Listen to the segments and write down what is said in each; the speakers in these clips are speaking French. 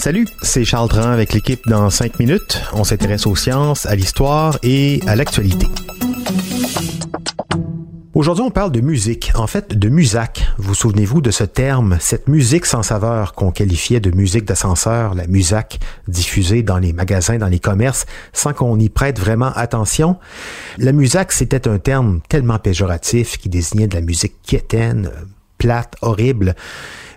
Salut, c'est Charles Dran avec l'équipe dans 5 minutes. On s'intéresse aux sciences, à l'histoire et à l'actualité. Aujourd'hui, on parle de musique, en fait de musac. Vous souvenez-vous de ce terme, cette musique sans saveur qu'on qualifiait de musique d'ascenseur, la musac, diffusée dans les magasins, dans les commerces, sans qu'on y prête vraiment attention? La musac, c'était un terme tellement péjoratif qui désignait de la musique quiétaine, plate, horrible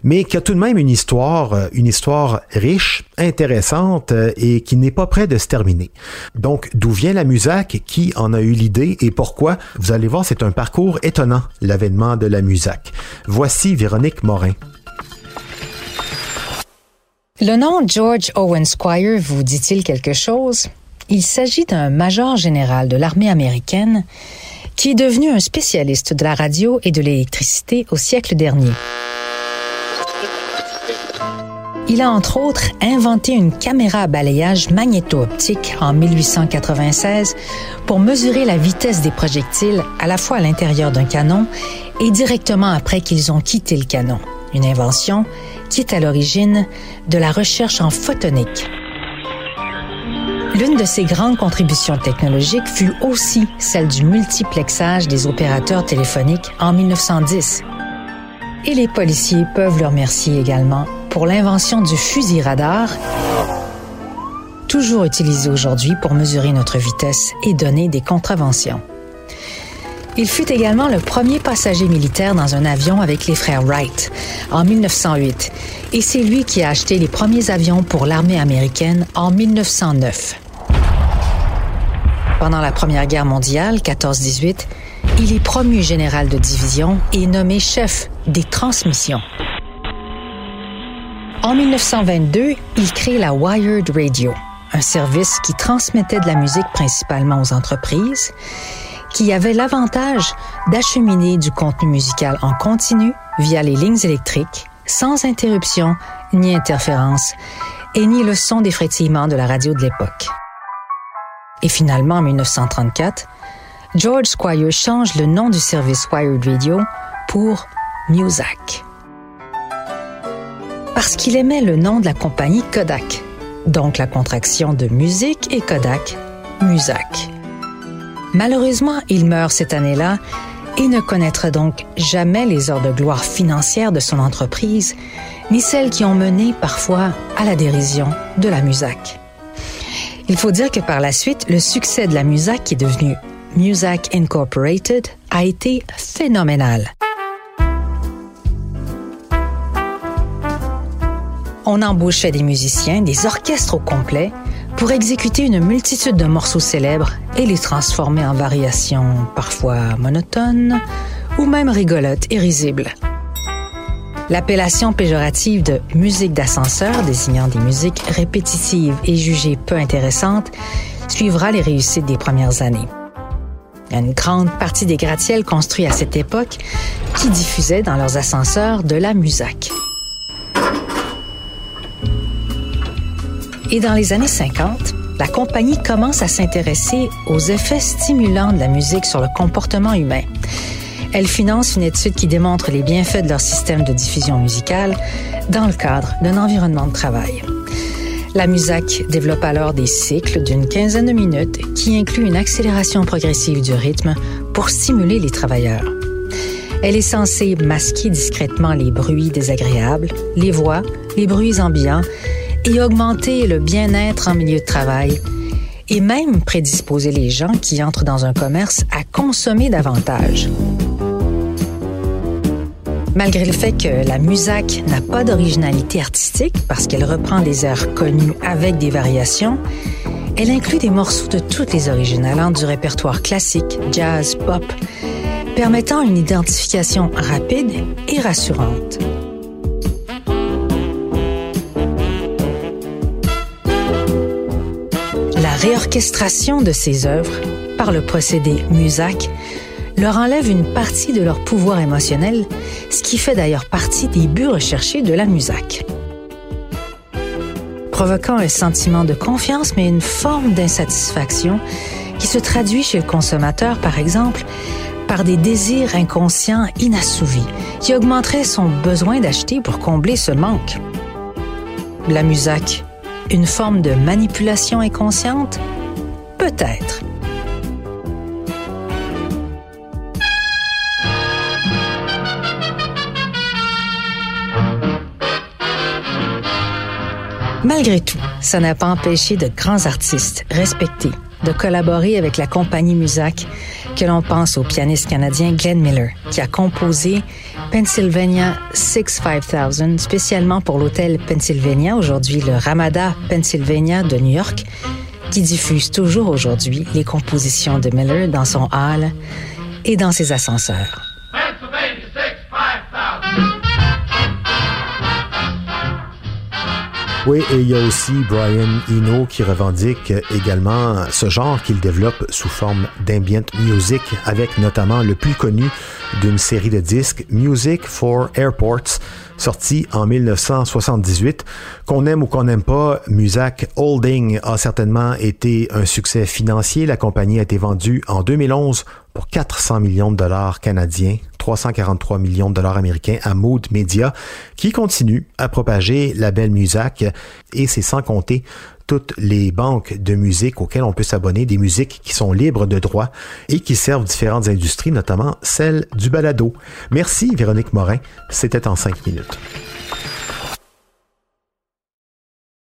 mais qui a tout de même une histoire, euh, une histoire riche, intéressante euh, et qui n'est pas près de se terminer. Donc, d'où vient la Musac, qui en a eu l'idée? Et pourquoi? Vous allez voir, c'est un parcours étonnant, l'avènement de la Musac. Voici Véronique Morin. Le nom George Owen Squire vous dit-il quelque chose? Il s'agit d'un major général de l'armée américaine qui est devenu un spécialiste de la radio et de l'électricité au siècle dernier. Il a entre autres inventé une caméra à balayage magnéto-optique en 1896 pour mesurer la vitesse des projectiles à la fois à l'intérieur d'un canon et directement après qu'ils ont quitté le canon. Une invention qui est à l'origine de la recherche en photonique. L'une de ses grandes contributions technologiques fut aussi celle du multiplexage des opérateurs téléphoniques en 1910. Et les policiers peuvent le remercier également pour l'invention du fusil radar, toujours utilisé aujourd'hui pour mesurer notre vitesse et donner des contraventions. Il fut également le premier passager militaire dans un avion avec les frères Wright en 1908 et c'est lui qui a acheté les premiers avions pour l'armée américaine en 1909. Pendant la Première Guerre mondiale, 14-18, il est promu général de division et nommé chef des transmissions. En 1922, il crée la Wired Radio, un service qui transmettait de la musique principalement aux entreprises, qui avait l'avantage d'acheminer du contenu musical en continu via les lignes électriques, sans interruption ni interférence, et ni le son des frétillements de la radio de l'époque. Et finalement, en 1934, George Squire change le nom du service Wired Radio pour Muzak parce qu'il aimait le nom de la compagnie Kodak, donc la contraction de musique et Kodak, Musac. Malheureusement, il meurt cette année-là et ne connaîtra donc jamais les heures de gloire financière de son entreprise, ni celles qui ont mené parfois à la dérision de la Musac. Il faut dire que par la suite, le succès de la Musac, qui est devenu Musac Incorporated, a été phénoménal. On embauchait des musiciens, des orchestres au complet, pour exécuter une multitude de morceaux célèbres et les transformer en variations parfois monotones ou même rigolotes et risibles. L'appellation péjorative de musique d'ascenseur, désignant des musiques répétitives et jugées peu intéressantes, suivra les réussites des premières années. Une grande partie des gratte-ciels construits à cette époque qui diffusaient dans leurs ascenseurs de la musique. Et dans les années 50, la compagnie commence à s'intéresser aux effets stimulants de la musique sur le comportement humain. Elle finance une étude qui démontre les bienfaits de leur système de diffusion musicale dans le cadre d'un environnement de travail. La MUSAC développe alors des cycles d'une quinzaine de minutes qui incluent une accélération progressive du rythme pour stimuler les travailleurs. Elle est censée masquer discrètement les bruits désagréables, les voix, les bruits ambiants et augmenter le bien-être en milieu de travail et même prédisposer les gens qui entrent dans un commerce à consommer davantage. Malgré le fait que la Musac n'a pas d'originalité artistique parce qu'elle reprend des airs connus avec des variations, elle inclut des morceaux de toutes les origines allant du répertoire classique, jazz, pop, permettant une identification rapide et rassurante. Réorchestration de ces œuvres par le procédé Musac leur enlève une partie de leur pouvoir émotionnel, ce qui fait d'ailleurs partie des buts recherchés de la Musac. Provoquant un sentiment de confiance mais une forme d'insatisfaction qui se traduit chez le consommateur, par exemple, par des désirs inconscients inassouvis qui augmenteraient son besoin d'acheter pour combler ce manque. La musac, une forme de manipulation inconsciente? Peut-être. Malgré tout, ça n'a pas empêché de grands artistes respectés de collaborer avec la compagnie Musac, que l'on pense au pianiste canadien Glenn Miller, qui a composé Pennsylvania 65000 spécialement pour l'hôtel Pennsylvania, aujourd'hui le Ramada Pennsylvania de New York, qui diffuse toujours aujourd'hui les compositions de Miller dans son hall et dans ses ascenseurs. Oui, et il y a aussi Brian Eno qui revendique également ce genre qu'il développe sous forme d'ambient music avec notamment le plus connu d'une série de disques Music for Airports sorti en 1978. Qu'on aime ou qu'on n'aime pas, Musac Holding a certainement été un succès financier. La compagnie a été vendue en 2011 pour 400 millions de dollars canadiens, 343 millions de dollars américains à Mood Media, qui continue à propager la belle Musac et c'est sans compter toutes les banques de musique auxquelles on peut s'abonner, des musiques qui sont libres de droit et qui servent différentes industries, notamment celle du balado. Merci Véronique Morin, c'était en cinq minutes.